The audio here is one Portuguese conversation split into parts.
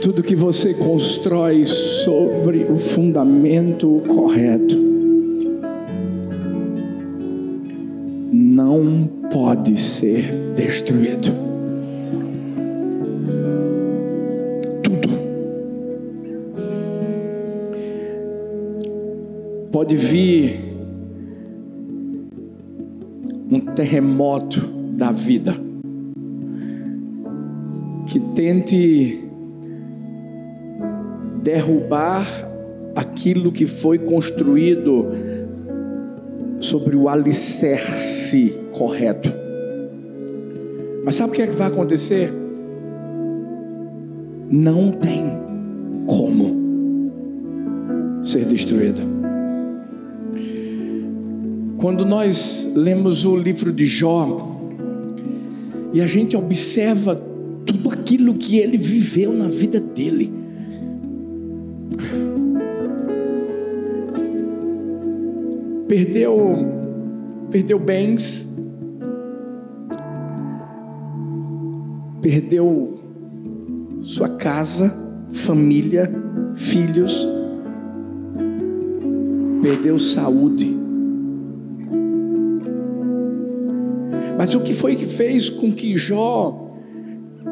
Tudo que você constrói sobre o fundamento correto não pode ser destruído. Tudo pode vir um terremoto da vida que tente derrubar aquilo que foi construído sobre o alicerce correto. Mas sabe o que é que vai acontecer? Não tem como ser destruído. Quando nós lemos o livro de Jó e a gente observa tudo aquilo que ele viveu na vida dele, perdeu, perdeu bens, perdeu sua casa, família, filhos, perdeu saúde. Mas o que foi que fez com que Jó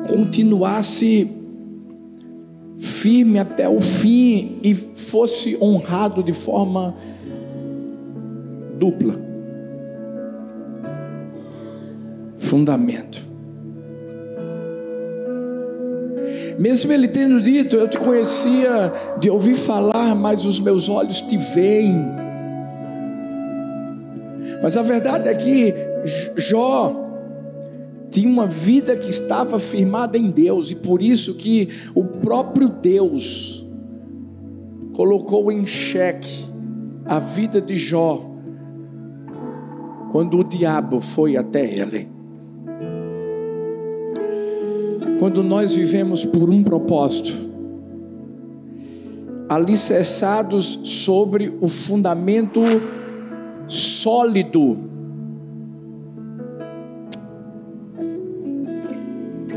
continuasse firme até o fim e fosse honrado de forma dupla. Fundamento. Mesmo ele tendo dito, eu te conhecia de ouvir falar, mas os meus olhos te veem. Mas a verdade é que Jó tinha uma vida que estava firmada em Deus e por isso que o próprio Deus colocou em xeque a vida de Jó quando o diabo foi até ele. Quando nós vivemos por um propósito, alicerçados sobre o fundamento sólido,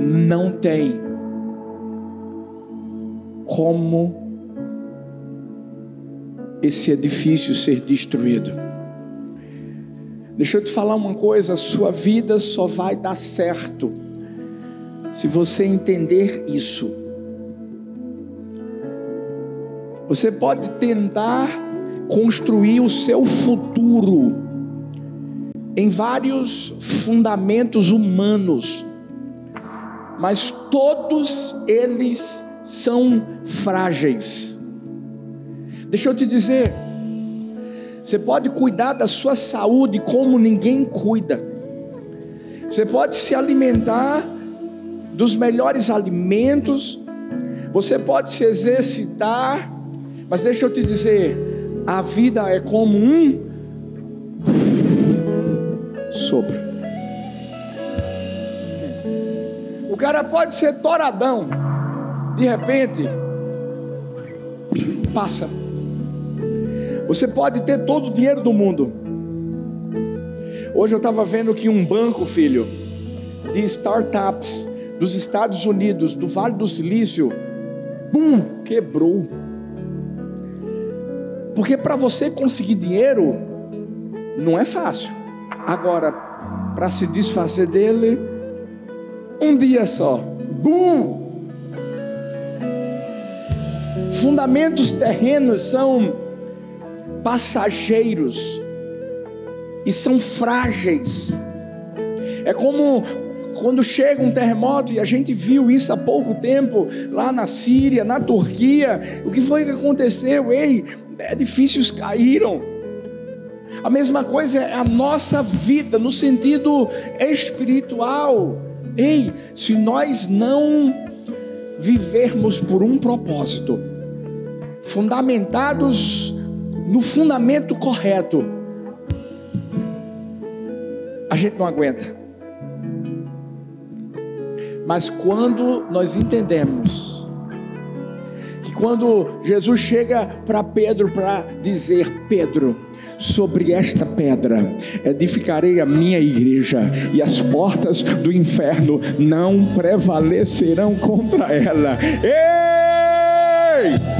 não tem como esse edifício ser destruído. Deixa eu te falar uma coisa: a sua vida só vai dar certo se você entender isso. Você pode tentar construir o seu futuro em vários fundamentos humanos, mas todos eles são frágeis. Deixa eu te dizer, você pode cuidar da sua saúde como ninguém cuida. Você pode se alimentar dos melhores alimentos. Você pode se exercitar. Mas deixa eu te dizer: a vida é como um sopro. O cara pode ser toradão, de repente, passa. Você pode ter todo o dinheiro do mundo. Hoje eu estava vendo que um banco, filho, de startups dos Estados Unidos, do Vale do Silício, bum, quebrou. Porque para você conseguir dinheiro não é fácil. Agora, para se desfazer dele, um dia só, bum. Fundamentos terrenos são passageiros e são frágeis. É como quando chega um terremoto, e a gente viu isso há pouco tempo, lá na Síria, na Turquia, o que foi que aconteceu? Ei, edifícios caíram. A mesma coisa é a nossa vida, no sentido espiritual. Ei, se nós não vivermos por um propósito, fundamentados no fundamento correto, a gente não aguenta. Mas quando nós entendemos que quando Jesus chega para Pedro para dizer: Pedro, sobre esta pedra edificarei a minha igreja, e as portas do inferno não prevalecerão contra ela. Ei!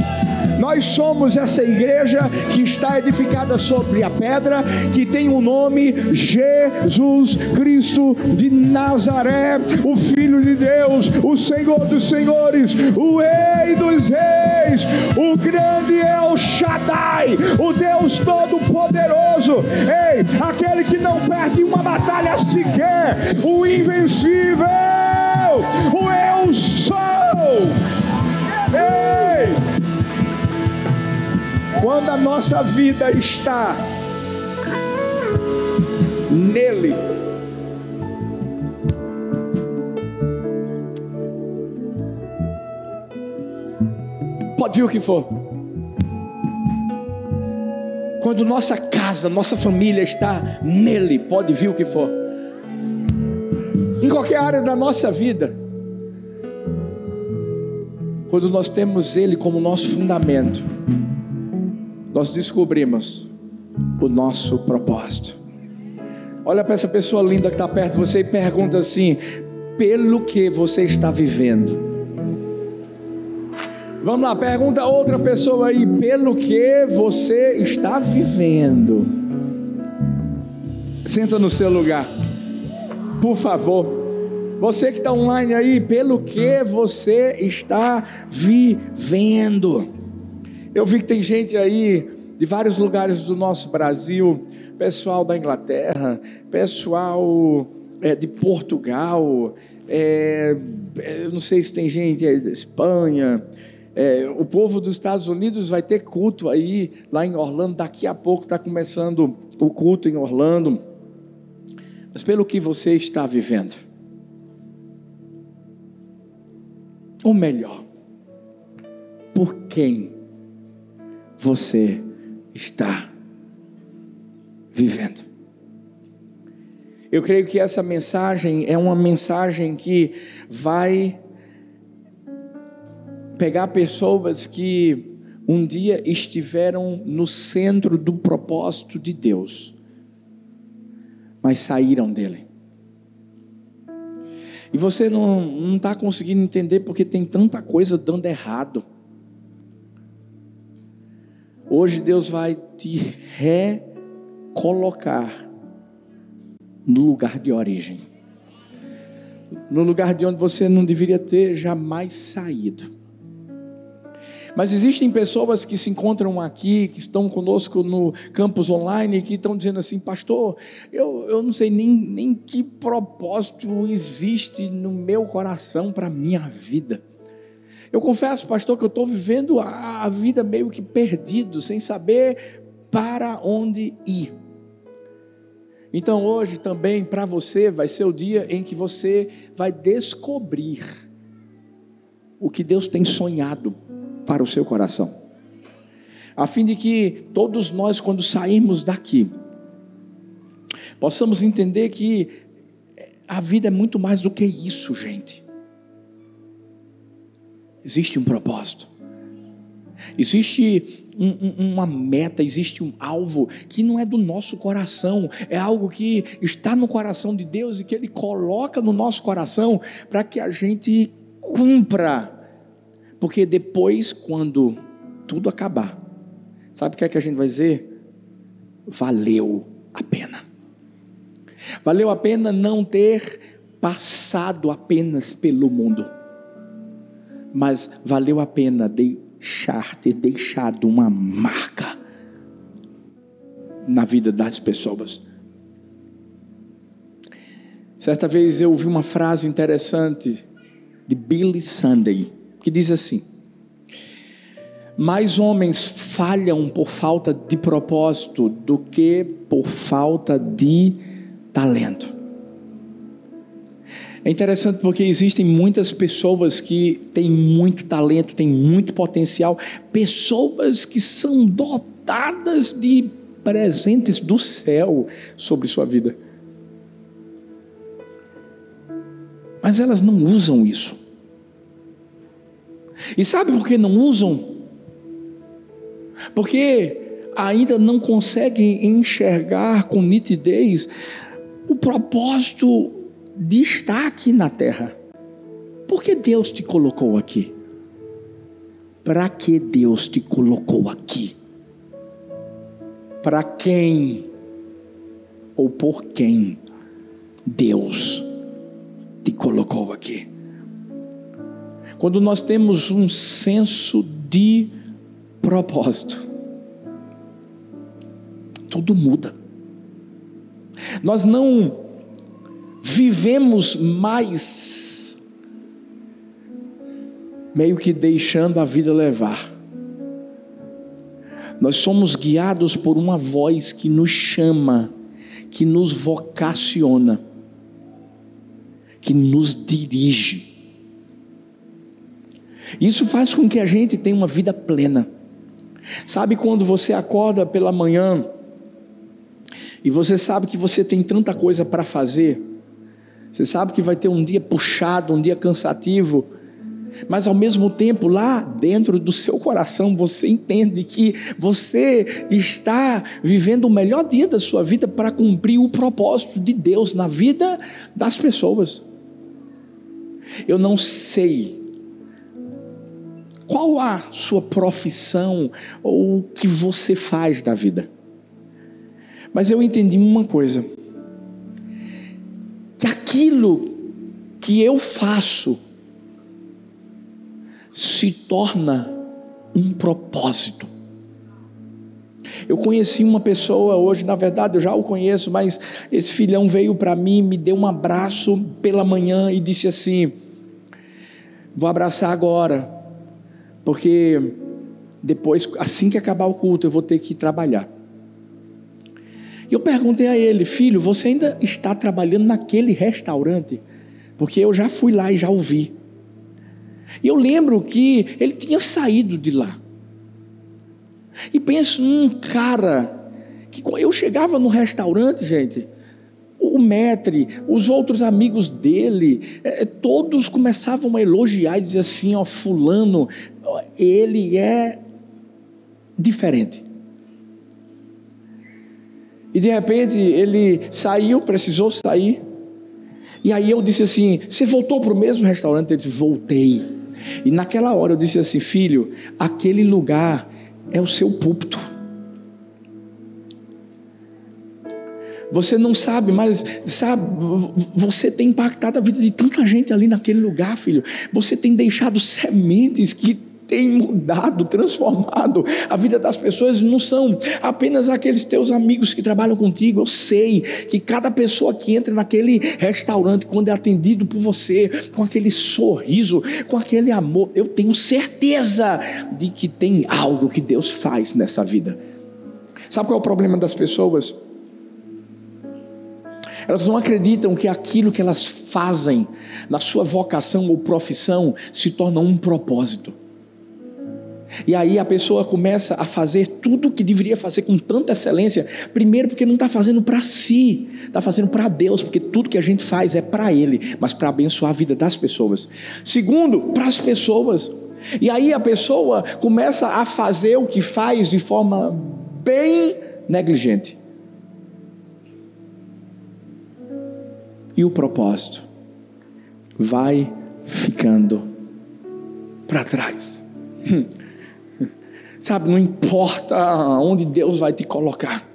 Nós somos essa igreja que está edificada sobre a pedra, que tem o nome Jesus Cristo de Nazaré, o Filho de Deus, o Senhor dos Senhores, o Rei dos Reis, o grande El Shaddai, o Deus Todo-Poderoso, ei, aquele que não perde uma batalha sequer, o invencível, o Eu Sou. Ei! Quando a nossa vida está nele, pode vir o que for. Quando nossa casa, nossa família está nele, pode vir o que for. Em qualquer área da nossa vida. Quando nós temos ele como nosso fundamento nós descobrimos o nosso propósito. Olha para essa pessoa linda que está perto de você e pergunta assim: pelo que você está vivendo? Vamos lá, pergunta a outra pessoa aí: pelo que você está vivendo? Senta no seu lugar, por favor. Você que está online aí, pelo que você está vivendo? Eu vi que tem gente aí de vários lugares do nosso Brasil, pessoal da Inglaterra, pessoal é, de Portugal, é, eu não sei se tem gente da Espanha. O povo dos Estados Unidos vai ter culto aí lá em Orlando. Daqui a pouco está começando o culto em Orlando. Mas pelo que você está vivendo, ou melhor, por quem você está vivendo. Eu creio que essa mensagem é uma mensagem que vai pegar pessoas que um dia estiveram no centro do propósito de Deus, mas saíram dele. E você não está conseguindo entender porque tem tanta coisa dando errado. Hoje Deus vai te recolocar no lugar de origem. No lugar de onde você não deveria ter jamais saído. Mas existem pessoas que se encontram aqui, que estão conosco no campus online, que estão dizendo assim, pastor, eu, eu não sei nem, nem que propósito existe no meu coração para a minha vida. Eu confesso, pastor, que eu estou vivendo a, a vida meio que perdido, sem saber para onde ir. Então hoje também para você vai ser o dia em que você vai descobrir o que Deus tem sonhado para o seu coração. A fim de que todos nós, quando sairmos daqui, possamos entender que a vida é muito mais do que isso, gente. Existe um propósito. Existe um, um, uma meta, existe um alvo que não é do nosso coração, é algo que está no coração de Deus e que Ele coloca no nosso coração para que a gente cumpra. Porque depois, quando tudo acabar, sabe o que é que a gente vai dizer? Valeu a pena. Valeu a pena não ter passado apenas pelo mundo mas valeu a pena deixar, ter deixado uma marca na vida das pessoas. Certa vez eu ouvi uma frase interessante de Billy Sunday, que diz assim: Mais homens falham por falta de propósito do que por falta de talento. É interessante porque existem muitas pessoas que têm muito talento, têm muito potencial, pessoas que são dotadas de presentes do céu sobre sua vida. Mas elas não usam isso. E sabe por que não usam? Porque ainda não conseguem enxergar com nitidez o propósito de estar aqui na terra. Por que Deus te colocou aqui? para que Deus te colocou aqui? Para quem ou por quem Deus te colocou aqui? Quando nós temos um senso de propósito, tudo muda. Nós não vivemos mais meio que deixando a vida levar. Nós somos guiados por uma voz que nos chama, que nos vocaciona, que nos dirige. Isso faz com que a gente tenha uma vida plena. Sabe quando você acorda pela manhã e você sabe que você tem tanta coisa para fazer? Você sabe que vai ter um dia puxado, um dia cansativo, mas ao mesmo tempo, lá dentro do seu coração, você entende que você está vivendo o melhor dia da sua vida para cumprir o propósito de Deus na vida das pessoas. Eu não sei qual a sua profissão ou o que você faz da vida, mas eu entendi uma coisa que aquilo que eu faço se torna um propósito. Eu conheci uma pessoa hoje, na verdade eu já o conheço, mas esse filhão veio para mim, me deu um abraço pela manhã e disse assim: Vou abraçar agora, porque depois, assim que acabar o culto, eu vou ter que trabalhar. E eu perguntei a ele, filho, você ainda está trabalhando naquele restaurante? Porque eu já fui lá e já ouvi. E eu lembro que ele tinha saído de lá. E penso num cara que eu chegava no restaurante, gente, o metre, os outros amigos dele, é, todos começavam a elogiar e dizer assim: ó, Fulano, ele é diferente. E de repente ele saiu, precisou sair. E aí eu disse assim: Você voltou para o mesmo restaurante? Ele disse: Voltei. E naquela hora eu disse assim: Filho, aquele lugar é o seu púlpito. Você não sabe, mas sabe, você tem impactado a vida de tanta gente ali naquele lugar, filho. Você tem deixado sementes que tem mudado, transformado a vida das pessoas. Não são apenas aqueles teus amigos que trabalham contigo. Eu sei que cada pessoa que entra naquele restaurante, quando é atendido por você, com aquele sorriso, com aquele amor, eu tenho certeza de que tem algo que Deus faz nessa vida. Sabe qual é o problema das pessoas? Elas não acreditam que aquilo que elas fazem na sua vocação ou profissão se torna um propósito. E aí a pessoa começa a fazer tudo o que deveria fazer com tanta excelência. Primeiro, porque não está fazendo para si, está fazendo para Deus, porque tudo que a gente faz é para Ele, mas para abençoar a vida das pessoas. Segundo, para as pessoas. E aí a pessoa começa a fazer o que faz de forma bem negligente. E o propósito vai ficando para trás. Sabe, não importa onde Deus vai te colocar.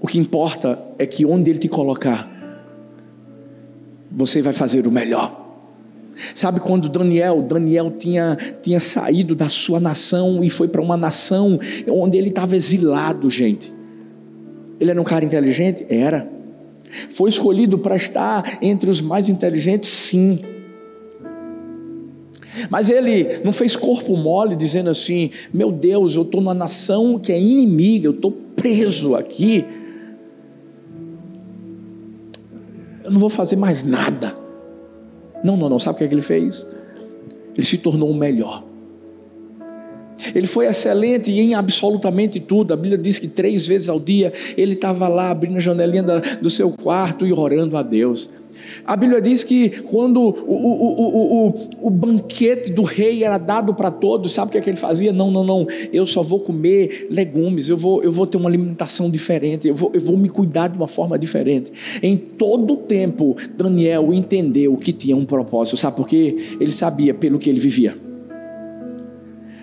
O que importa é que onde Ele te colocar, você vai fazer o melhor. Sabe quando Daniel, Daniel tinha, tinha saído da sua nação e foi para uma nação onde ele estava exilado, gente. Ele era um cara inteligente? Era. Foi escolhido para estar entre os mais inteligentes? Sim. Mas ele não fez corpo mole dizendo assim: Meu Deus, eu estou numa nação que é inimiga, eu estou preso aqui. Eu não vou fazer mais nada. Não, não, não. Sabe o que, é que ele fez? Ele se tornou o melhor. Ele foi excelente em absolutamente tudo. A Bíblia diz que três vezes ao dia ele estava lá abrindo a janelinha do seu quarto e orando a Deus. A Bíblia diz que quando o, o, o, o, banquete do rei era dado para todos, sabe o que, é que ele fazia? Não, não, não, eu só vou comer legumes, eu vou, eu vou ter uma alimentação diferente, eu vou, eu vou me cuidar de uma forma diferente. Em todo o tempo, Daniel entendeu que tinha um propósito, sabe por quê? Ele sabia pelo que ele vivia.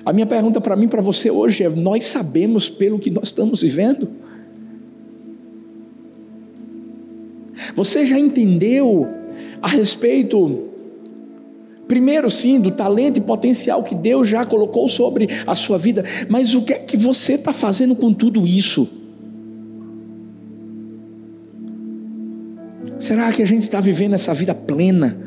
A minha pergunta para mim, para você hoje é: nós sabemos pelo que nós estamos vivendo? Você já entendeu a respeito, primeiro sim, do talento e potencial que Deus já colocou sobre a sua vida, mas o que é que você está fazendo com tudo isso? Será que a gente está vivendo essa vida plena?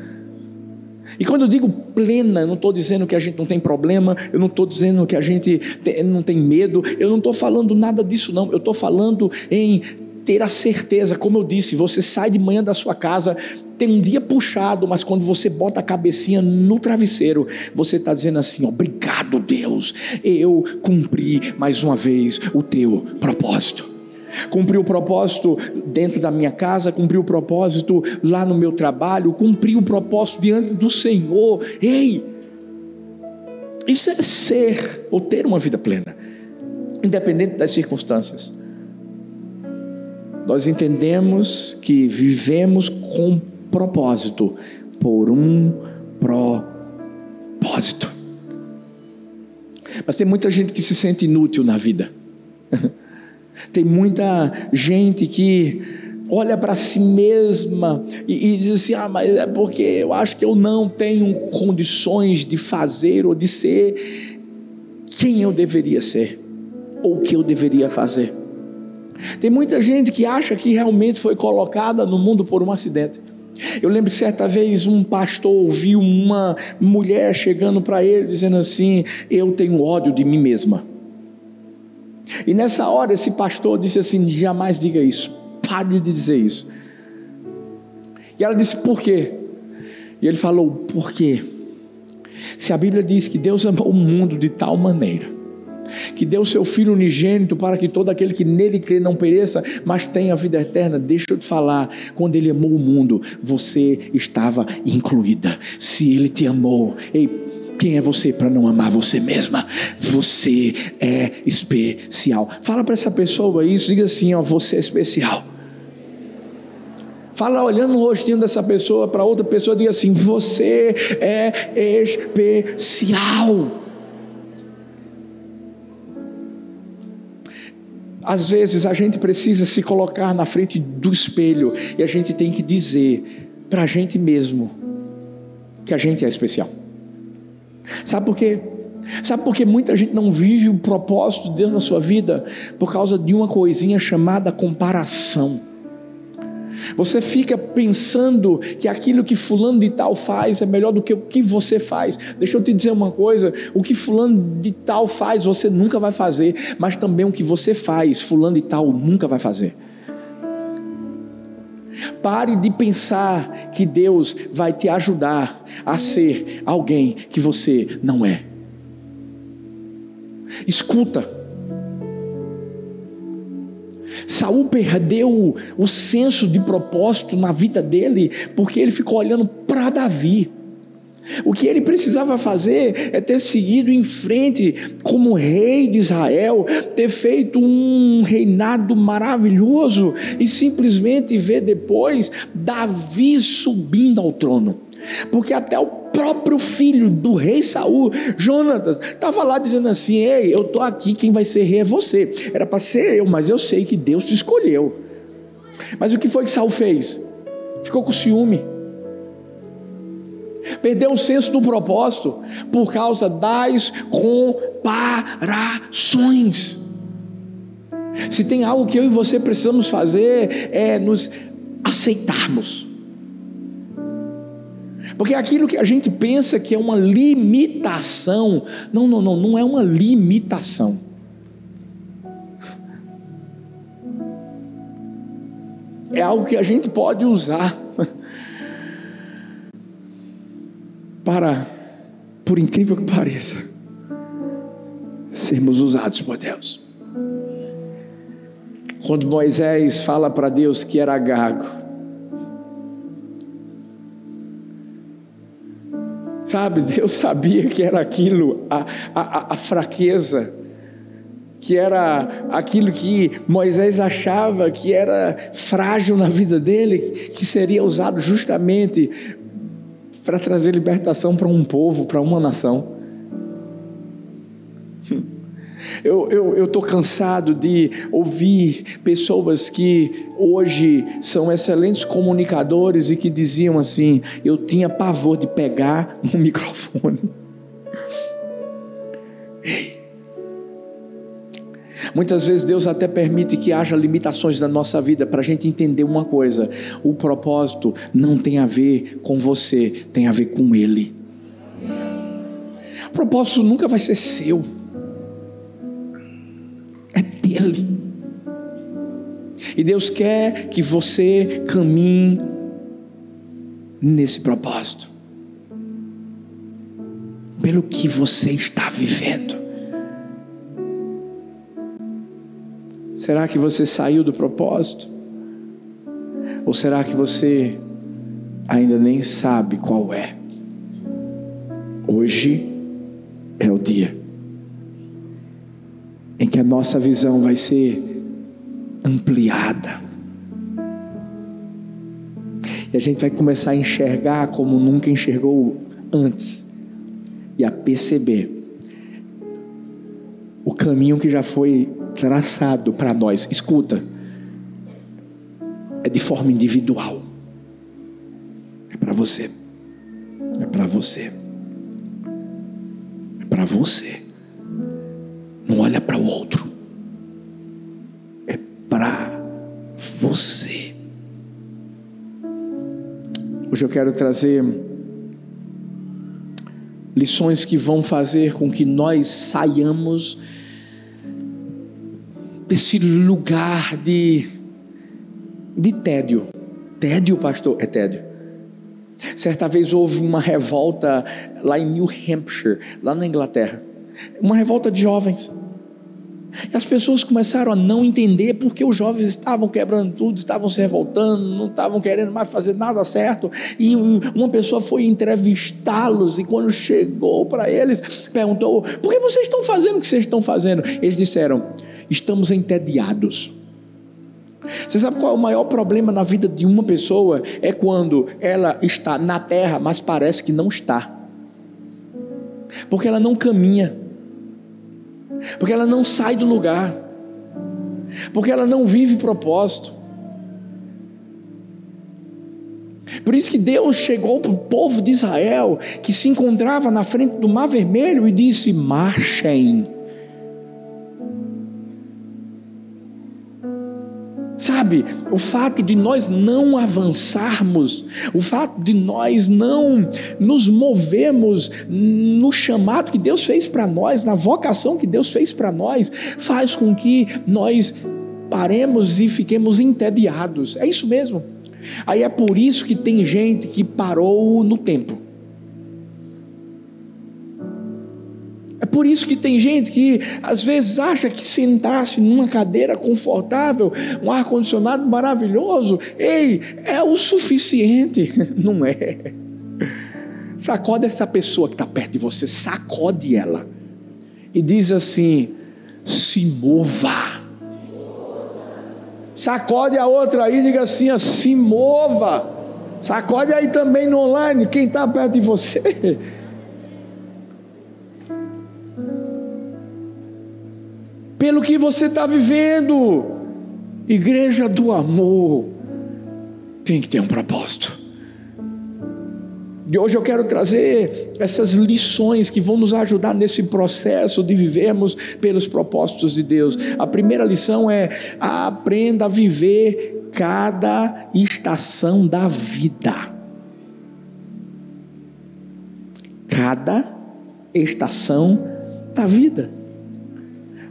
E quando eu digo plena, eu não estou dizendo que a gente não tem problema, eu não estou dizendo que a gente não tem medo, eu não estou falando nada disso, não. Eu estou falando em ter a certeza, como eu disse, você sai de manhã da sua casa, tem um dia puxado, mas quando você bota a cabecinha no travesseiro, você está dizendo assim: obrigado, Deus, eu cumpri mais uma vez o teu propósito. Cumpri o propósito dentro da minha casa, cumpri o propósito lá no meu trabalho, cumpri o propósito diante do Senhor. Ei, isso é ser ou ter uma vida plena, independente das circunstâncias. Nós entendemos que vivemos com propósito, por um propósito. Mas tem muita gente que se sente inútil na vida. Tem muita gente que olha para si mesma e, e, diz assim: ah, mas é porque eu acho que eu não tenho condições de fazer ou de ser quem eu deveria ser, ou o que eu deveria fazer. Tem muita gente que acha que realmente foi colocada no mundo por um acidente. Eu lembro que certa vez um pastor ouviu uma mulher chegando para ele dizendo assim: Eu tenho ódio de mim mesma. E nessa hora esse pastor disse assim: jamais diga isso, pare de dizer isso. E ela disse: por quê? E ele falou: por quê? Se a Bíblia diz que Deus amou o mundo de tal maneira, que deu seu Filho unigênito para que todo aquele que nele crê não pereça, mas tenha a vida eterna. Deixa eu te falar, quando ele amou o mundo, você estava incluída. Se ele te amou, ei, quem é você para não amar você mesma? Você é especial. Fala para essa pessoa isso, diga assim: ó, você é especial. Fala olhando no rostinho dessa pessoa para outra pessoa, diga assim: você é especial. Às vezes a gente precisa se colocar na frente do espelho e a gente tem que dizer para a gente mesmo que a gente é especial. Sabe por quê? Sabe por que muita gente não vive o propósito de Deus na sua vida? Por causa de uma coisinha chamada comparação. Você fica pensando que aquilo que fulano de tal faz é melhor do que o que você faz. Deixa eu te dizer uma coisa: o que fulano de tal faz, você nunca vai fazer, mas também o que você faz, fulano de tal nunca vai fazer. Pare de pensar que Deus vai te ajudar a ser alguém que você não é. Escuta. Saul perdeu o senso de propósito na vida dele porque ele ficou olhando para Davi. O que ele precisava fazer é ter seguido em frente como rei de Israel, ter feito um reinado maravilhoso e simplesmente ver depois Davi subindo ao trono. Porque até o próprio filho do rei Saul, Jonatas, estava lá dizendo assim: Ei, eu estou aqui, quem vai ser rei é você. Era para ser eu, mas eu sei que Deus te escolheu. Mas o que foi que Saul fez? Ficou com ciúme perdeu o senso do propósito por causa das comparações. Se tem algo que eu e você precisamos fazer é nos aceitarmos. Porque aquilo que a gente pensa que é uma limitação, não, não, não, não é uma limitação. É algo que a gente pode usar para, por incrível que pareça, sermos usados por Deus. Quando Moisés fala para Deus que era gago, sabe, Deus sabia que era aquilo, a, a, a fraqueza, que era aquilo que Moisés achava que era frágil na vida dele, que seria usado justamente para trazer libertação para um povo, para uma nação. Eu estou cansado de ouvir pessoas que hoje são excelentes comunicadores e que diziam assim: eu tinha pavor de pegar um microfone. Muitas vezes Deus até permite que haja limitações na nossa vida para a gente entender uma coisa: o propósito não tem a ver com você, tem a ver com Ele. O propósito nunca vai ser seu dele. E Deus quer que você caminhe nesse propósito. Pelo que você está vivendo. Será que você saiu do propósito? Ou será que você ainda nem sabe qual é? Hoje é o dia em que a nossa visão vai ser ampliada. E a gente vai começar a enxergar como nunca enxergou antes, e a perceber o caminho que já foi traçado para nós. Escuta, é de forma individual, é para você, é para você, é para você. Não olha para o outro. É para você. Hoje eu quero trazer lições que vão fazer com que nós saiamos desse lugar de, de tédio. Tédio, pastor? É tédio. Certa vez houve uma revolta lá em New Hampshire, lá na Inglaterra uma revolta de jovens. E as pessoas começaram a não entender porque os jovens estavam quebrando tudo, estavam se revoltando, não estavam querendo mais fazer nada certo. E uma pessoa foi entrevistá-los e quando chegou para eles, perguntou: "Por que vocês estão fazendo o que vocês estão fazendo?" Eles disseram: "Estamos entediados." Você sabe qual é o maior problema na vida de uma pessoa? É quando ela está na terra, mas parece que não está. Porque ela não caminha porque ela não sai do lugar, porque ela não vive propósito. Por isso que Deus chegou para o povo de Israel, que se encontrava na frente do Mar Vermelho, e disse: marchem. Sabe, o fato de nós não avançarmos, o fato de nós não nos movermos no chamado que Deus fez para nós, na vocação que Deus fez para nós, faz com que nós paremos e fiquemos entediados. É isso mesmo. Aí é por isso que tem gente que parou no tempo. É por isso que tem gente que às vezes acha que sentar-se numa cadeira confortável, um ar-condicionado maravilhoso, ei, é o suficiente. Não é. Sacode essa pessoa que está perto de você, sacode ela. E diz assim: se mova. Sacode a outra aí, diga assim: se mova. Sacode aí também no online, quem está perto de você. pelo que você está vivendo. Igreja do amor tem que ter um propósito. E hoje eu quero trazer essas lições que vão nos ajudar nesse processo de vivermos pelos propósitos de Deus. A primeira lição é aprenda a viver cada estação da vida. Cada estação da vida.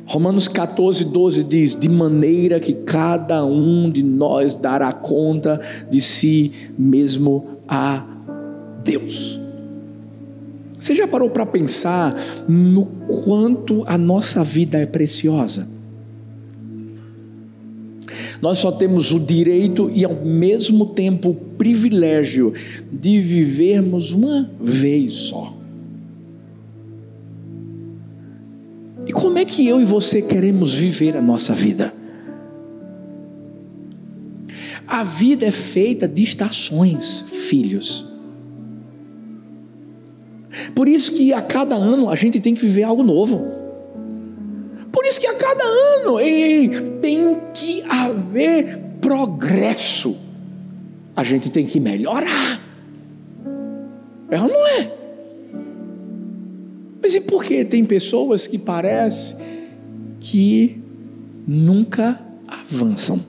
Romanos 14, 12 diz: De maneira que cada um de nós dará conta de si mesmo a Deus. Você já parou para pensar no quanto a nossa vida é preciosa? Nós só temos o direito e ao mesmo tempo o privilégio de vivermos uma vez só. Como é que eu e você queremos viver a nossa vida? A vida é feita de estações, filhos. Por isso que a cada ano a gente tem que viver algo novo. diz que a cada ano ei, tem que haver progresso. A gente tem que melhorar. É ou não é? Mas e por que tem pessoas que parece que nunca avançam?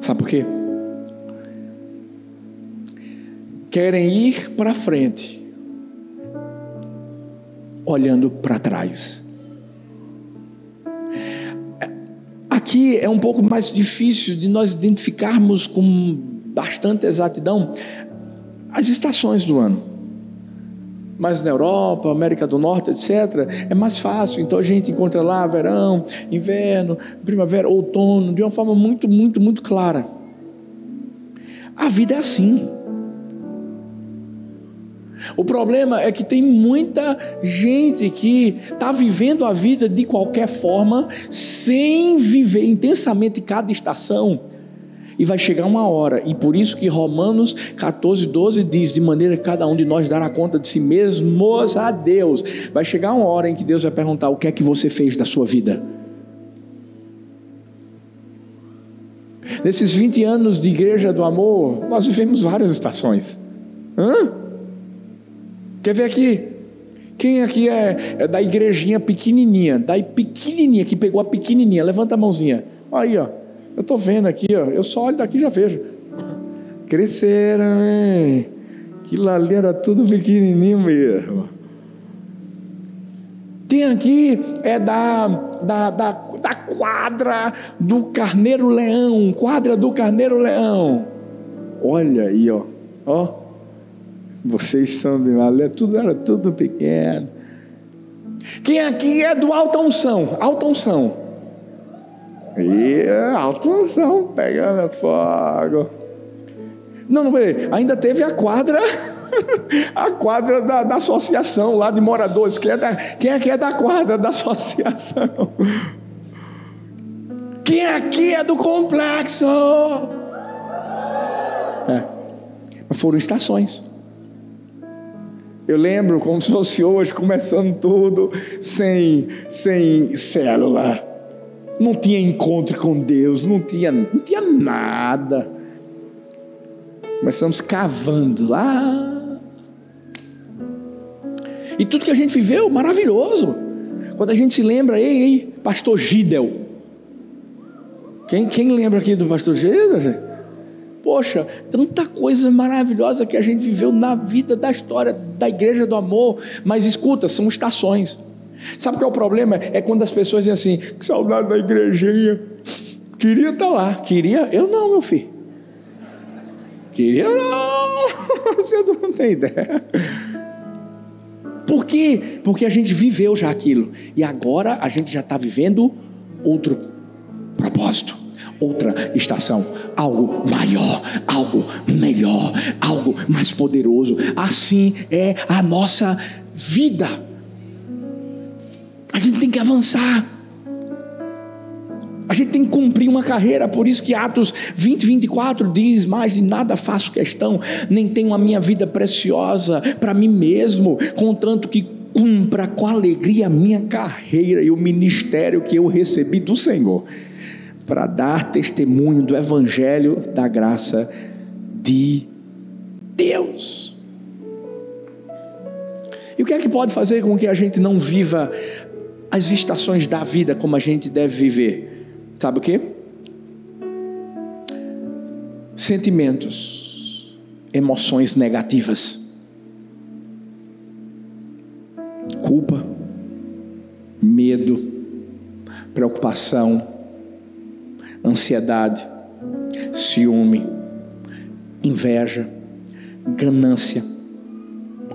Sabe por quê? Querem ir para frente, olhando para trás. Aqui é um pouco mais difícil de nós identificarmos com bastante exatidão as estações do ano. Mas na Europa, América do Norte, etc., é mais fácil. Então a gente encontra lá verão, inverno, primavera, outono, de uma forma muito, muito, muito clara. A vida é assim. O problema é que tem muita gente que está vivendo a vida de qualquer forma, sem viver intensamente cada estação. E vai chegar uma hora, e por isso que Romanos 14, 12 diz: de maneira que cada um de nós dará conta de si mesmos a Deus. Vai chegar uma hora em que Deus vai perguntar: o que é que você fez da sua vida? Nesses 20 anos de igreja do amor, nós vivemos várias estações. Hã? Quer ver aqui? Quem aqui é, é da igrejinha pequenininha, da pequenininha, que pegou a pequenininha? Levanta a mãozinha. Aí, ó. Eu estou vendo aqui, ó. Eu só olho daqui e já vejo. Cresceram, hein? Aquilo ali era tudo pequenininho mesmo. Tem aqui é da, da, da, da quadra do Carneiro Leão, quadra do Carneiro Leão. Olha aí, ó. Ó. Vocês são de Malé, tudo era tudo pequeno. Quem aqui é do alta unção? Alta unção. E alta unção, pegando fogo. Não, não, peraí. Ainda teve a quadra, a quadra da, da, associação lá de moradores. Quem é, da, quem é que é da quadra da associação? Quem aqui é do complexo? É. Foram estações. Eu lembro como se fosse hoje, começando tudo sem, sem célula. Não tinha encontro com Deus, não tinha, não tinha nada. Começamos cavando lá. E tudo que a gente viveu, maravilhoso. Quando a gente se lembra, ei, ei, pastor Gidel. Quem, quem lembra aqui do pastor Gidel? Poxa, tanta coisa maravilhosa que a gente viveu na vida da história da igreja do amor. Mas escuta, são estações. Sabe qual é o problema? É quando as pessoas dizem assim: que saudade da igrejinha. Queria estar tá lá. Queria? Eu não, meu filho. Queria não. Você não tem ideia. Por quê? Porque a gente viveu já aquilo. E agora a gente já está vivendo outro propósito outra estação, algo maior, algo melhor, algo mais poderoso. Assim é a nossa vida. A gente tem que avançar. A gente tem que cumprir uma carreira, por isso que Atos 20, 24 diz: Mais de nada faço questão, nem tenho a minha vida preciosa para mim mesmo, contanto que cumpra com alegria a minha carreira e o ministério que eu recebi do Senhor para dar testemunho do Evangelho da graça de Deus. E o que é que pode fazer com que a gente não viva as estações da vida como a gente deve viver? Sabe o que? Sentimentos, emoções negativas, culpa, medo, preocupação, ansiedade, ciúme, inveja, ganância,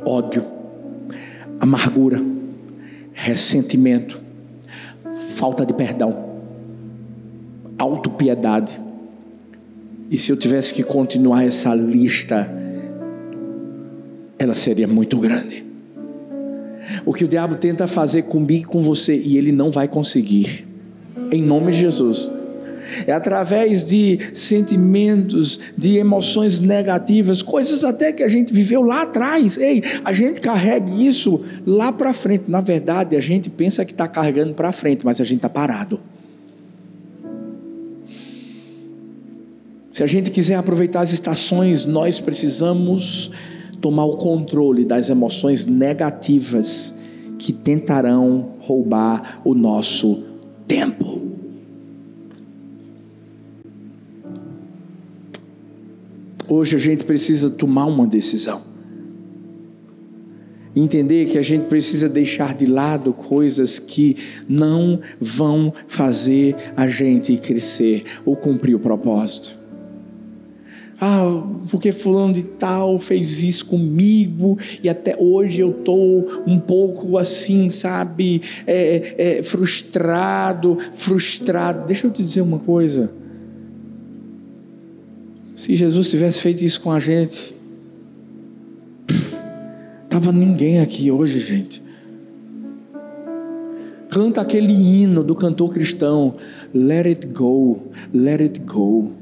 ódio, amargura, ressentimento, falta de perdão, autopiedade. E se eu tivesse que continuar essa lista, ela seria muito grande. O que o diabo tenta fazer comigo e com você, e ele não vai conseguir, em nome de Jesus é através de sentimentos, de emoções negativas, coisas até que a gente viveu lá atrás. Ei, a gente carrega isso lá para frente. Na verdade, a gente pensa que está carregando para frente, mas a gente está parado. Se a gente quiser aproveitar as estações, nós precisamos tomar o controle das emoções negativas que tentarão roubar o nosso tempo. Hoje a gente precisa tomar uma decisão. Entender que a gente precisa deixar de lado coisas que não vão fazer a gente crescer ou cumprir o propósito. Ah, porque fulano de tal fez isso comigo e até hoje eu estou um pouco assim, sabe, é, é, frustrado, frustrado. Deixa eu te dizer uma coisa. Se Jesus tivesse feito isso com a gente, tava ninguém aqui hoje, gente. Canta aquele hino do cantor cristão, Let it go, let it go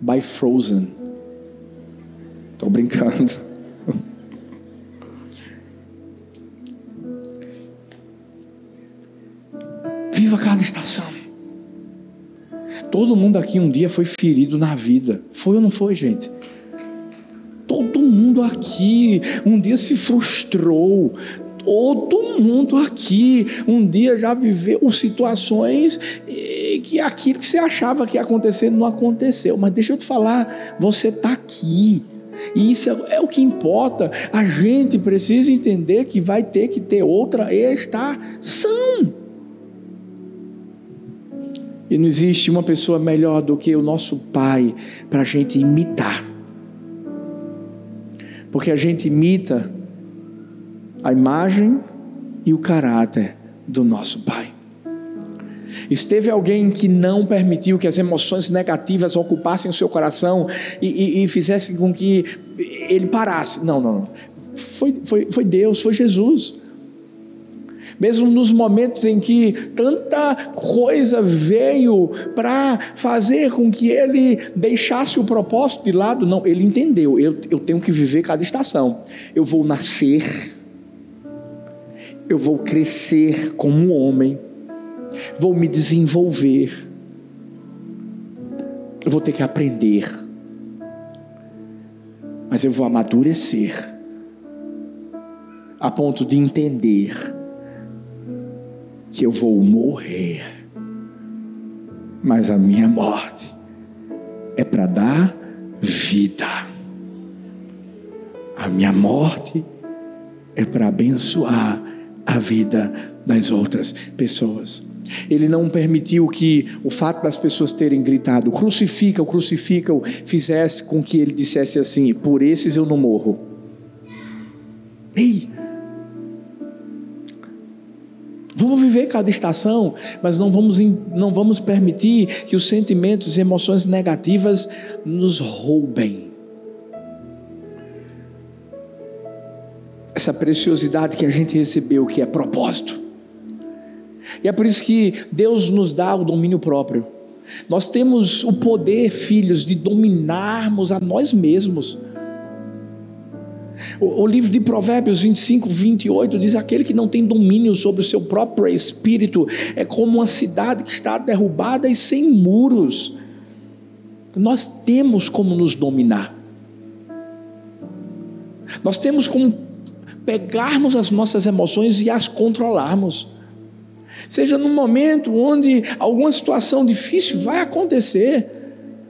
by Frozen. Estou brincando. Viva cada estação. Todo mundo aqui um dia foi ferido na vida. Foi ou não foi, gente? Todo mundo aqui um dia se frustrou. Todo mundo aqui um dia já viveu situações que aquilo que você achava que ia acontecer não aconteceu. Mas deixa eu te falar, você está aqui. E isso é, é, o que importa. A gente precisa entender que vai ter que ter outra estação. E não existe uma pessoa melhor do que o nosso Pai para a gente imitar. Porque a gente imita a imagem e o caráter do nosso Pai. Esteve alguém que não permitiu que as emoções negativas ocupassem o seu coração e, e, e fizessem com que ele parasse. Não, não, não. Foi, foi, foi Deus, foi Jesus. Mesmo nos momentos em que tanta coisa veio para fazer com que ele deixasse o propósito de lado, não, ele entendeu. Eu, eu tenho que viver cada estação. Eu vou nascer, eu vou crescer como um homem vou me desenvolver, eu vou ter que aprender, mas eu vou amadurecer a ponto de entender que eu vou morrer, mas a minha morte é para dar vida. A minha morte é para abençoar a vida das outras pessoas. Ele não permitiu que o fato das pessoas terem gritado crucifica, crucifica, fizesse com que ele dissesse assim: por esses eu não morro. Ei! Vamos viver cada estação, mas não vamos, não vamos permitir que os sentimentos e emoções negativas nos roubem. Essa preciosidade que a gente recebeu, que é propósito. E é por isso que Deus nos dá o domínio próprio. Nós temos o poder, filhos, de dominarmos a nós mesmos. O, o, livro de Provérbios 25, 28 diz: Aquele que não tem domínio sobre o seu próprio espírito é como uma cidade que está derrubada e sem muros. Nós temos como nos dominar. Nós temos como pegarmos as nossas emoções e as controlarmos. Seja num momento onde alguma situação difícil vai acontecer.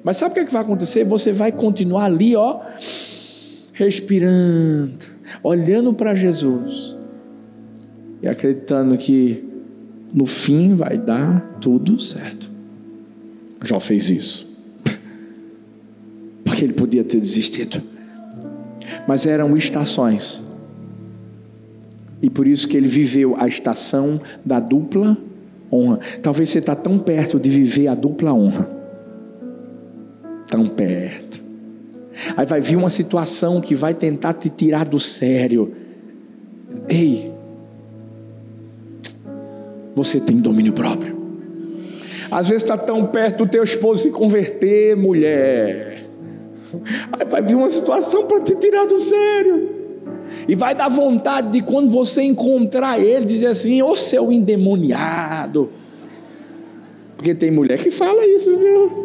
Mas sabe o que, é que vai acontecer? Você vai continuar ali, ó, respirando, olhando para Jesus e acreditando que no fim vai dar tudo certo. Já fez isso. Porque ele podia ter desistido. Mas eram estações e por isso que ele viveu a estação da dupla honra. Talvez você está tão perto de viver a dupla honra. Tão perto. Aí vai vir uma situação que vai tentar te tirar do sério. Ei, você tem domínio próprio. Às vezes está tão perto do teu esposo se converter, mulher. Aí vai vir uma situação para te tirar do sério. E vai dar vontade de quando você encontrar ele, dizer assim: Ô seu endemoniado. Porque tem mulher que fala isso, viu?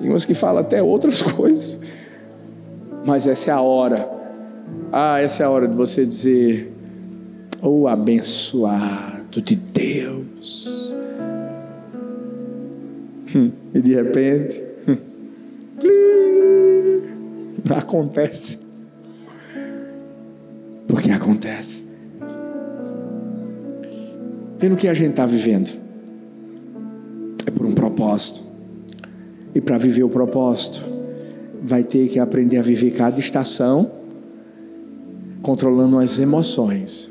E umas que falam até outras coisas. Mas essa é a hora. Ah, essa é a hora de você dizer: Oh, abençoado de Deus. Hum, e de repente, acontece. Porque acontece. Pelo que a gente está vivendo. É por um propósito. E para viver o propósito, vai ter que aprender a viver cada estação, controlando as emoções,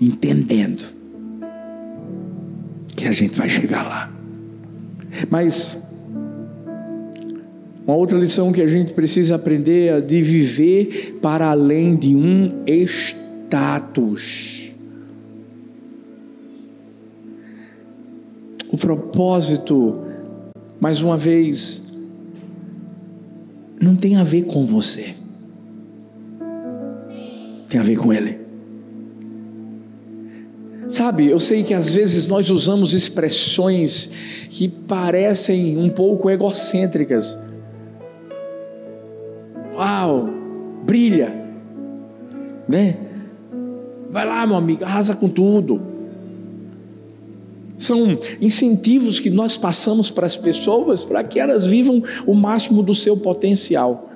entendendo que a gente vai chegar lá. Mas uma outra lição que a gente precisa aprender é de viver para além de um status. O propósito, mais uma vez, não tem a ver com você, tem a ver com Ele. Sabe, eu sei que às vezes nós usamos expressões que parecem um pouco egocêntricas uau, brilha, né? Vai lá, meu amigo, arrasa com tudo. São incentivos que nós passamos para as pessoas para que elas vivam o máximo do seu potencial.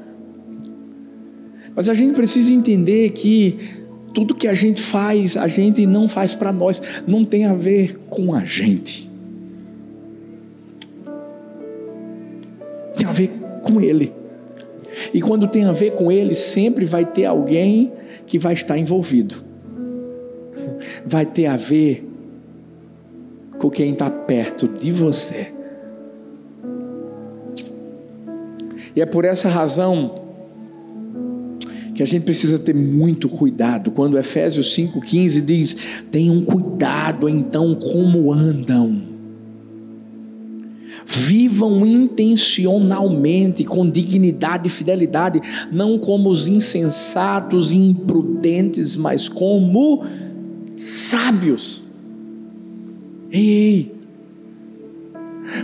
Mas a gente precisa entender que tudo que a gente faz, a gente não faz para nós, não tem a ver com a gente. Tem a ver com Ele. E quando tem a ver com ele, sempre vai ter alguém que vai estar envolvido. Vai ter a ver com quem está perto de você. E é por essa razão que a gente precisa ter muito cuidado quando Efésios 5,15 diz: tenham cuidado então como andam Vivam intencionalmente, com dignidade e fidelidade, não como os insensatos e imprudentes, mas como sábios. Ei,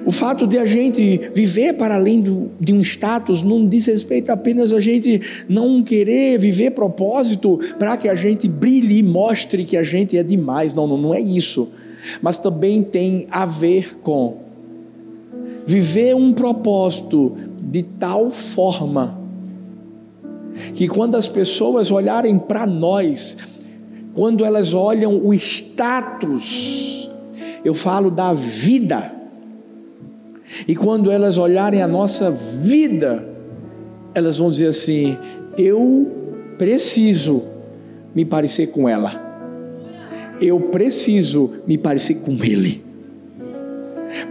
o fato de a gente viver para além do, de um status não diz respeito apenas a gente não querer viver propósito para que a gente brilhe e mostre que a gente é demais. Não, não, não é isso. Mas também tem a ver com viver um propósito de tal forma que quando as pessoas olharem para nós, quando elas olham o status, eu falo da vida, e quando elas olharem a nossa vida, elas vão dizer assim: eu preciso me parecer com ela, eu preciso me parecer com ele.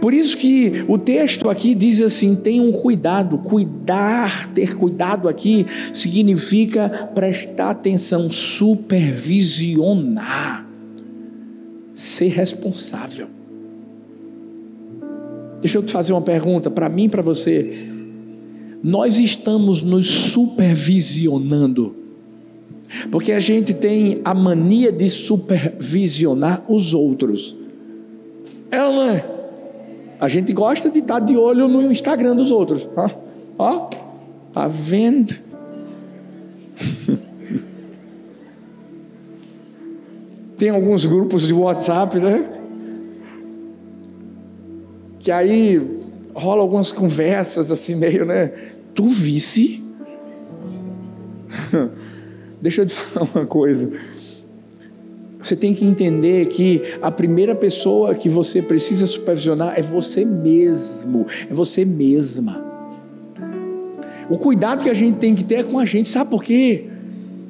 Por isso que o texto aqui diz assim: tenham cuidado. Cuidar, ter cuidado aqui significa prestar atenção, supervisionar, ser responsável. Deixa eu te fazer uma pergunta para mim e para você. Nós estamos nos supervisionando, porque a gente tem a mania de supervisionar os outros. É ou não é? A gente gosta de estar de olho no Instagram dos outros. Ó, ó tá vendo? Tem alguns grupos de WhatsApp, né? Que aí rola algumas conversas assim meio, né? Tu visse? Deixa eu te falar uma coisa. Você tem que entender que a primeira pessoa que você precisa supervisionar é você mesmo, é você mesma. O cuidado que a gente tem que ter é com a gente, sabe por quê?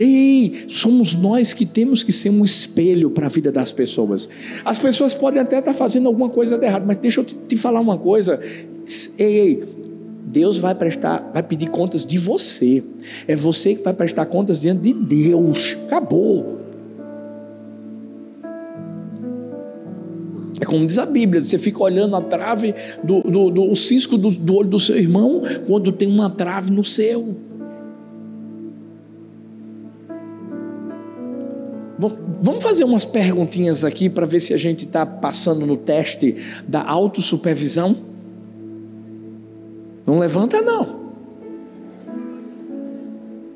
Ei, somos nós que temos que ser um espelho para a vida das pessoas. As pessoas podem até estar fazendo alguma coisa de errado, mas deixa eu te, te falar uma coisa. Ei, ei, Deus vai prestar, vai pedir contas de você. É você que vai prestar contas diante de Deus. Acabou. como diz a Bíblia, você fica olhando a trave do, do, do cisco do, do olho do seu irmão quando tem uma trave no seu. Vamos fazer umas perguntinhas aqui para ver se a gente está passando no teste da autossupervisão? Não levanta, não.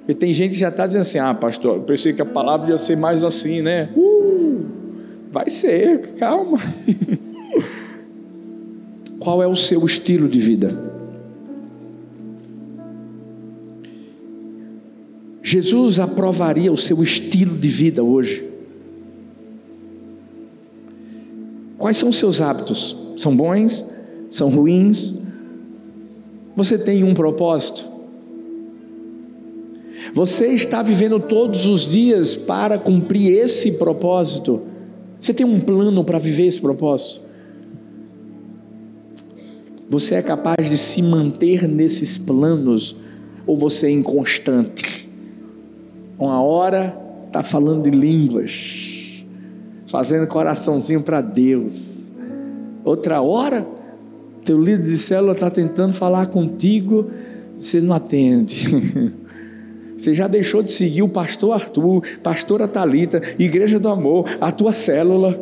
E tem gente que já está dizendo assim: ah, pastor, eu pensei que a palavra ia ser mais assim, né? Uh, vai ser, calma. Qual é o seu estilo de vida? Jesus aprovaria o seu estilo de vida hoje. Quais são os seus hábitos? São bons? São ruins? Você tem um propósito? Você está vivendo todos os dias para cumprir esse propósito? Você tem um plano para viver esse propósito? Você é capaz de se manter nesses planos ou você é inconstante? Uma hora está falando de línguas, fazendo coraçãozinho para Deus. Outra hora, teu líder de célula está tentando falar contigo, você não atende. Você já deixou de seguir o pastor Arthur, pastora Talita, Igreja do Amor, a tua célula.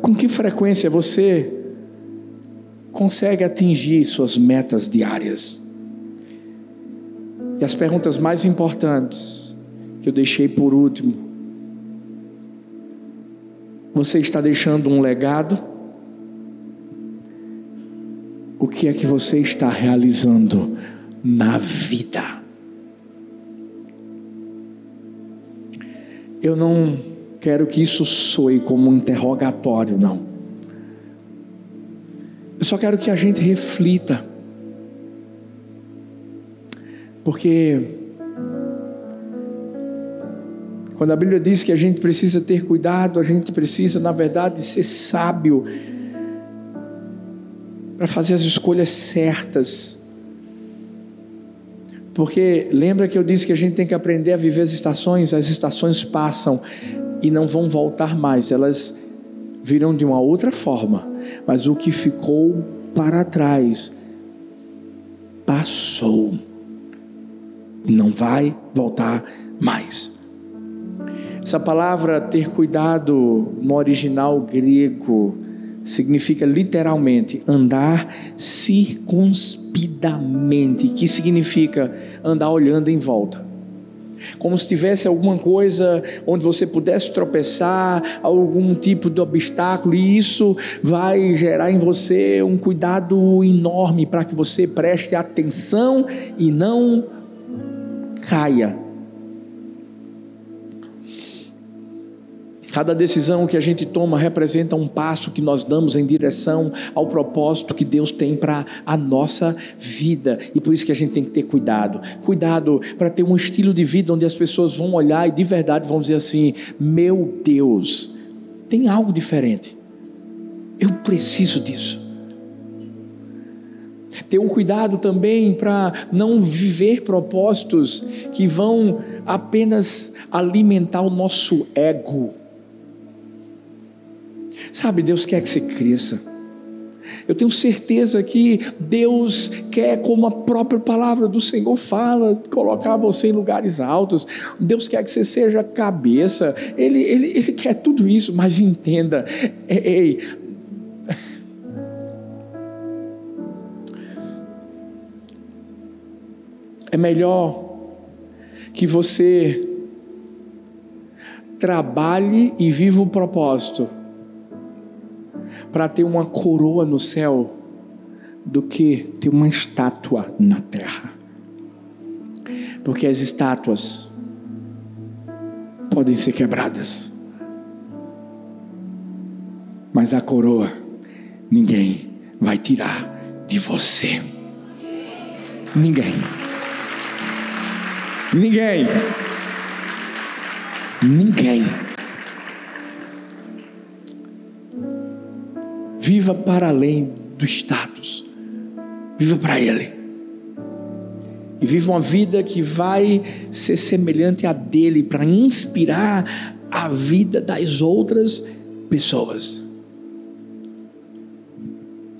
Com que frequência você consegue atingir suas metas diárias. E as perguntas mais importantes que eu deixei por último. Você está deixando um legado? O que é que você está realizando na vida? Eu não quero que isso soe como um interrogatório, não. Eu só quero que a gente reflita. Porque quando a Bíblia diz que a gente precisa ter cuidado, a gente precisa, na verdade, ser sábio para fazer as escolhas certas. Porque lembra que eu disse que a gente tem que aprender a viver as estações? As estações passam e não vão voltar mais, elas virão de uma outra forma, mas o que ficou para trás passou e não vai voltar mais. Essa palavra ter cuidado no original grego significa literalmente andar circunspidamente, que significa andar olhando em volta como se tivesse alguma coisa onde você pudesse tropeçar, algum tipo de obstáculo, e isso vai gerar em você um cuidado enorme para que você preste atenção e não caia Cada decisão que a gente toma representa um passo que nós damos em direção ao propósito que Deus tem para a nossa vida. E por isso que a gente tem que ter cuidado. Cuidado para ter um estilo de vida onde as pessoas vão olhar e de verdade vão dizer assim: meu Deus, tem algo diferente. Eu preciso disso. Ter um cuidado também para não viver propósitos que vão apenas alimentar o nosso ego Sabe, Deus quer que você cresça. Eu tenho certeza que Deus quer, como a própria palavra do Senhor fala, colocar você em lugares altos. Deus quer que você seja cabeça. Ele, ele, ele quer tudo isso, mas entenda, ei, é melhor que você trabalhe e viva o propósito para ter uma coroa no céu do que ter uma estátua na terra. Porque as estátuas podem ser quebradas, mas a coroa ninguém vai tirar de você. Ninguém. Ninguém. Ninguém. Viva para além do status. Viva para Ele. e viva uma vida que vai ser semelhante a dele para inspirar a vida das outras pessoas.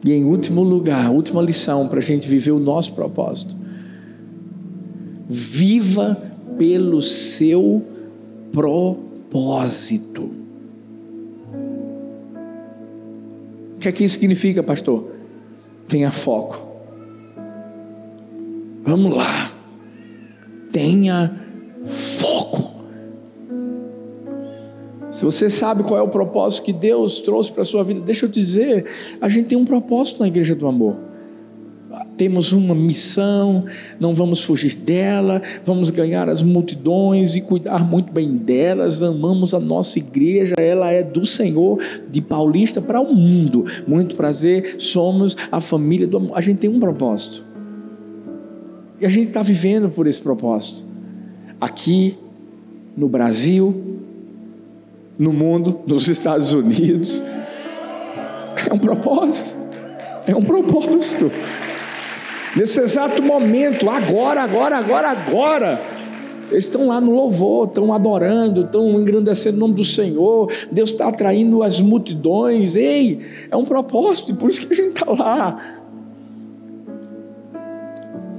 E em último lugar, última lição para a gente viver o nosso propósito. Viva pelo seu propósito. Que isso significa, pastor? Tenha foco. Vamos lá. Tenha foco. Se você sabe qual é o propósito que Deus trouxe para a sua vida, deixa eu te dizer, a gente tem um propósito na igreja do amor. Temos uma missão, não vamos fugir dela, vamos ganhar as multidões e cuidar muito bem delas. Amamos a nossa igreja, ela é do Senhor, de Paulista para o mundo. Muito prazer, somos a família do amor. A gente tem um propósito, e a gente está vivendo por esse propósito, aqui no Brasil, no mundo, nos Estados Unidos. É um propósito. É um propósito. Nesse exato momento, agora, agora, agora, agora. Eles estão lá no louvor, estão adorando, estão engrandecendo o nome do Senhor. Deus está atraindo as multidões. Ei, é um propósito, por isso que a gente está lá.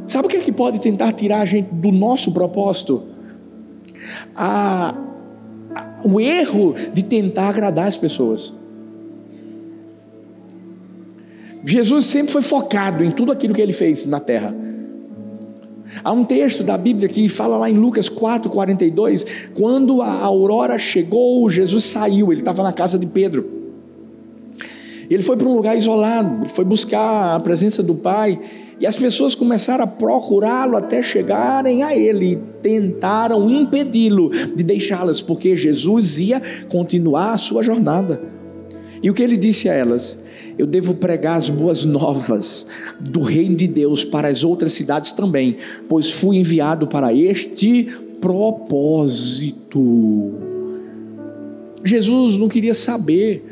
Sabe o que é que pode tentar tirar a gente do nosso propósito? O erro de tentar agradar as pessoas. Jesus sempre foi focado em tudo aquilo que ele fez na terra. Há um texto da Bíblia que fala lá em Lucas 4,42: quando a aurora chegou, Jesus saiu, ele estava na casa de Pedro. Ele foi para um lugar isolado, ele foi buscar a presença do Pai. E as pessoas começaram a procurá-lo até chegarem a ele e tentaram impedi-lo de deixá-las, porque Jesus ia continuar a sua jornada. E o que ele disse a elas? Eu devo pregar as boas novas do reino de Deus para as outras cidades também, pois fui enviado para este propósito. Jesus não queria saber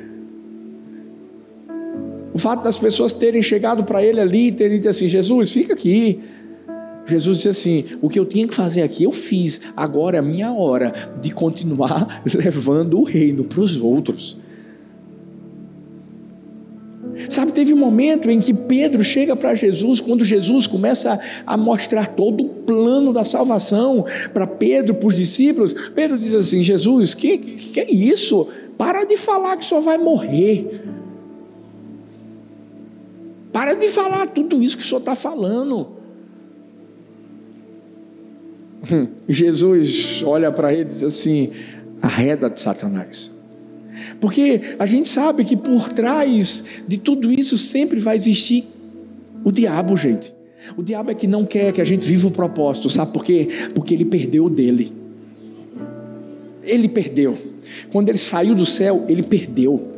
o fato das pessoas terem chegado para ele ali, terem dito assim: Jesus, fica aqui. Jesus disse assim: O que eu tinha que fazer aqui, eu fiz. Agora é a minha hora de continuar levando o reino para os outros. Sabe, teve um momento em que Pedro chega para Jesus, quando Jesus começa a, mostrar todo o plano da salvação para Pedro, para os discípulos. Pedro diz assim: Jesus, que, que é isso? Para de falar que só vai morrer. Para de falar tudo isso que o senhor está falando. Jesus olha para ele e diz assim: arreda de Satanás. Porque a gente sabe que por trás de tudo isso sempre vai existir o diabo, gente. O diabo é que não quer que a gente viva o propósito, sabe por quê? Porque ele perdeu dele. Ele perdeu. Quando ele saiu do céu, ele perdeu.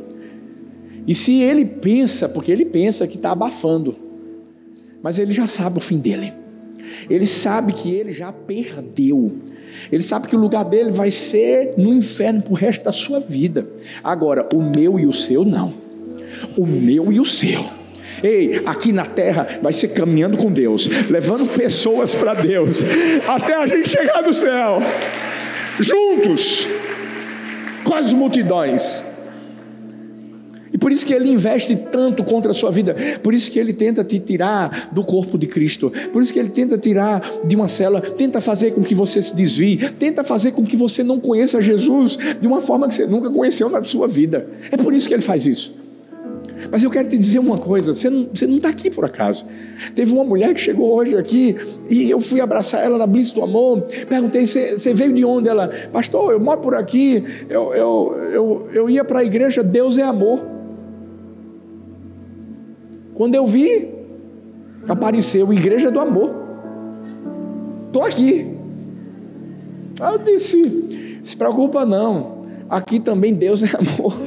E se ele pensa, porque ele pensa que está abafando, mas ele já sabe o fim dele. Ele sabe que ele já perdeu. Ele sabe que o lugar dele vai ser no inferno para o resto da sua vida. Agora, o meu e o seu, não. O meu e o seu. Ei, aqui na terra vai ser caminhando com Deus, levando pessoas para Deus, até a gente chegar no céu, juntos, com as multidões. E por isso que ele investe tanto contra a sua vida, por isso que ele tenta te tirar do corpo de Cristo, por isso que ele tenta tirar de uma cela, tenta fazer com que você se desvie, tenta fazer com que você não conheça Jesus de uma forma que você nunca conheceu na sua vida. É por isso que ele faz isso. Mas eu quero te dizer uma coisa: você não está aqui por acaso. Teve uma mulher que chegou hoje aqui e eu fui abraçar ela na Blitz do Amor. Perguntei: você veio de onde? Ela, pastor, eu moro por aqui. Eu, eu, eu, eu ia para a igreja Deus é Amor. Quando eu vi, apareceu Igreja do Amor. Estou aqui. Aí eu disse: se preocupa não, aqui também Deus é amor.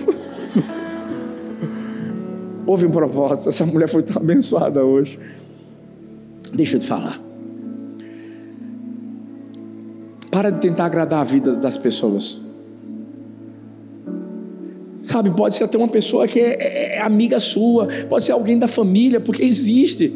Houve um propósito, essa mulher foi tão abençoada hoje. Deixa eu te falar. Para de tentar agradar a vida das pessoas. Sabe, pode ser até uma pessoa que é, é, é amiga sua, pode ser alguém da família, porque existe.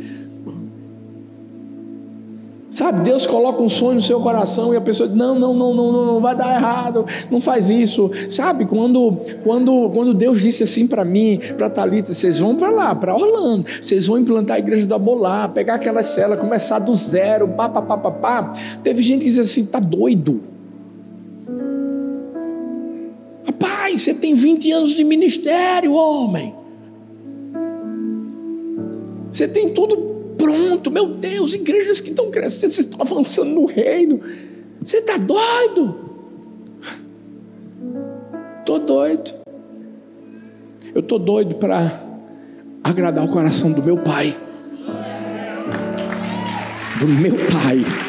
Sabe, Deus coloca um sonho no seu coração e a pessoa diz: não, não, não, não, não, não vai dar errado, não faz isso. Sabe, quando, quando, quando Deus disse assim para mim, para Talita, vocês vão para lá, para Orlando, vocês vão implantar a igreja do amor lá, pegar aquela cela, começar do zero, pá, pá, pá, pá, pá. Teve gente que disse assim: tá doido. Rapaz, você tem 20 anos de ministério, homem. Você tem tudo pronto. Meu Deus, igrejas que estão crescendo, vocês estão avançando no reino. Você está doido? Estou doido. Eu estou doido para agradar o coração do meu pai. Do meu pai.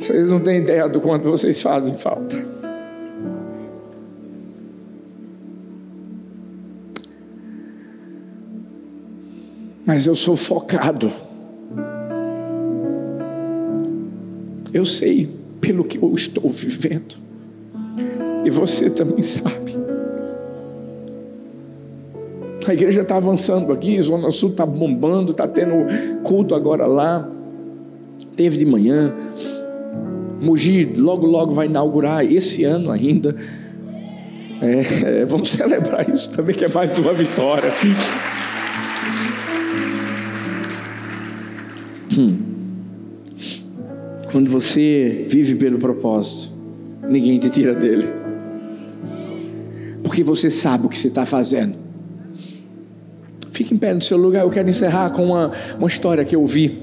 Vocês não têm ideia do quanto vocês fazem falta. mas eu sou focado. Eu sei pelo que eu estou vivendo, e você também sabe. A igreja está avançando aqui, Zona Sul está bombando, está tendo culto agora lá. Teve de manhã. Mogi logo, logo vai inaugurar esse ano ainda. É, é, vamos celebrar isso também, que é mais uma vitória. Hum. Quando você vive pelo propósito, ninguém te tira dele. Porque você sabe o que você está fazendo. Fique em pé no seu lugar. Eu quero encerrar com uma, uma história que eu vi.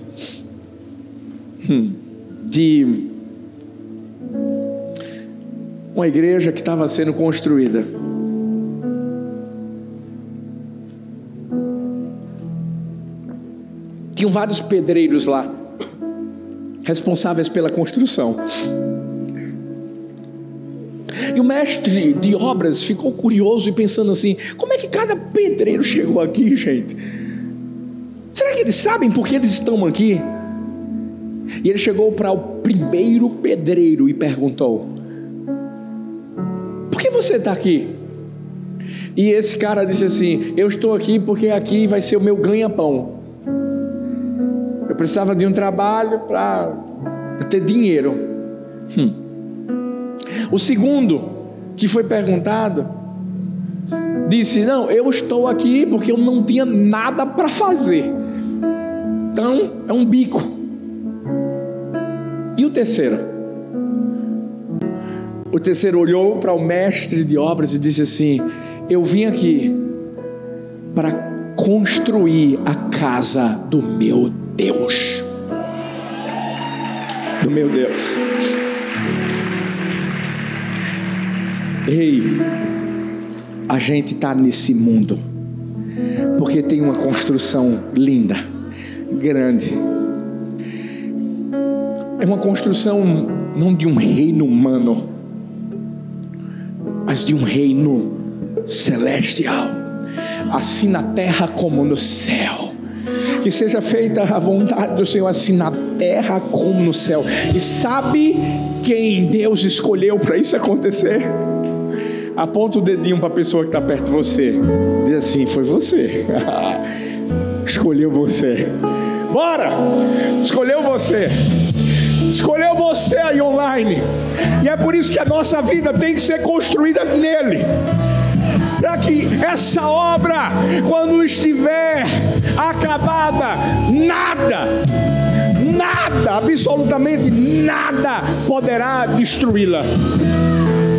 Hum. De uma igreja que estava sendo construída. Tinham vários pedreiros lá, responsáveis pela construção. E o mestre de obras ficou curioso e pensando assim: como é que cada pedreiro chegou aqui, gente? Será que eles sabem por que eles estão aqui? E ele chegou para o primeiro pedreiro e perguntou: Por que você está aqui? E esse cara disse assim: Eu estou aqui porque aqui vai ser o meu ganha-pão precisava de um trabalho para ter dinheiro. Hum. O segundo, que foi perguntado, disse: Não, eu estou aqui porque eu não tinha nada para fazer. Então, é um bico. E o terceiro? O terceiro olhou para o mestre de obras e disse assim: Eu vim aqui para construir a casa do meu Deus. Do meu Deus. Ei, a gente está nesse mundo porque tem uma construção linda, grande. É uma construção não de um reino humano, mas de um reino celestial, assim na terra como no céu que seja feita a vontade do Senhor, assim na terra como no céu. E sabe quem Deus escolheu para isso acontecer? Aponta o dedinho para a pessoa que está perto de você. Diz assim: Foi você. Escolheu você. Bora! Escolheu você. Escolheu você aí online. E é por isso que a nossa vida tem que ser construída nele para que essa obra, quando estiver acabada, nada, nada, absolutamente nada poderá destruí-la.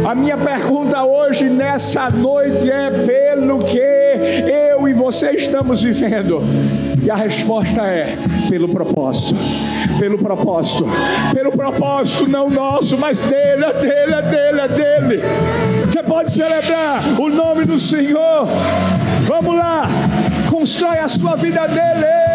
A minha pergunta hoje, nessa noite, é pelo que eu e você estamos vivendo. E a resposta é: pelo propósito. Pelo propósito. Pelo propósito, não nosso, mas dele, é dele, é dele, é dele. Você pode celebrar o nome do Senhor. Vamos lá. Constrói a sua vida dele.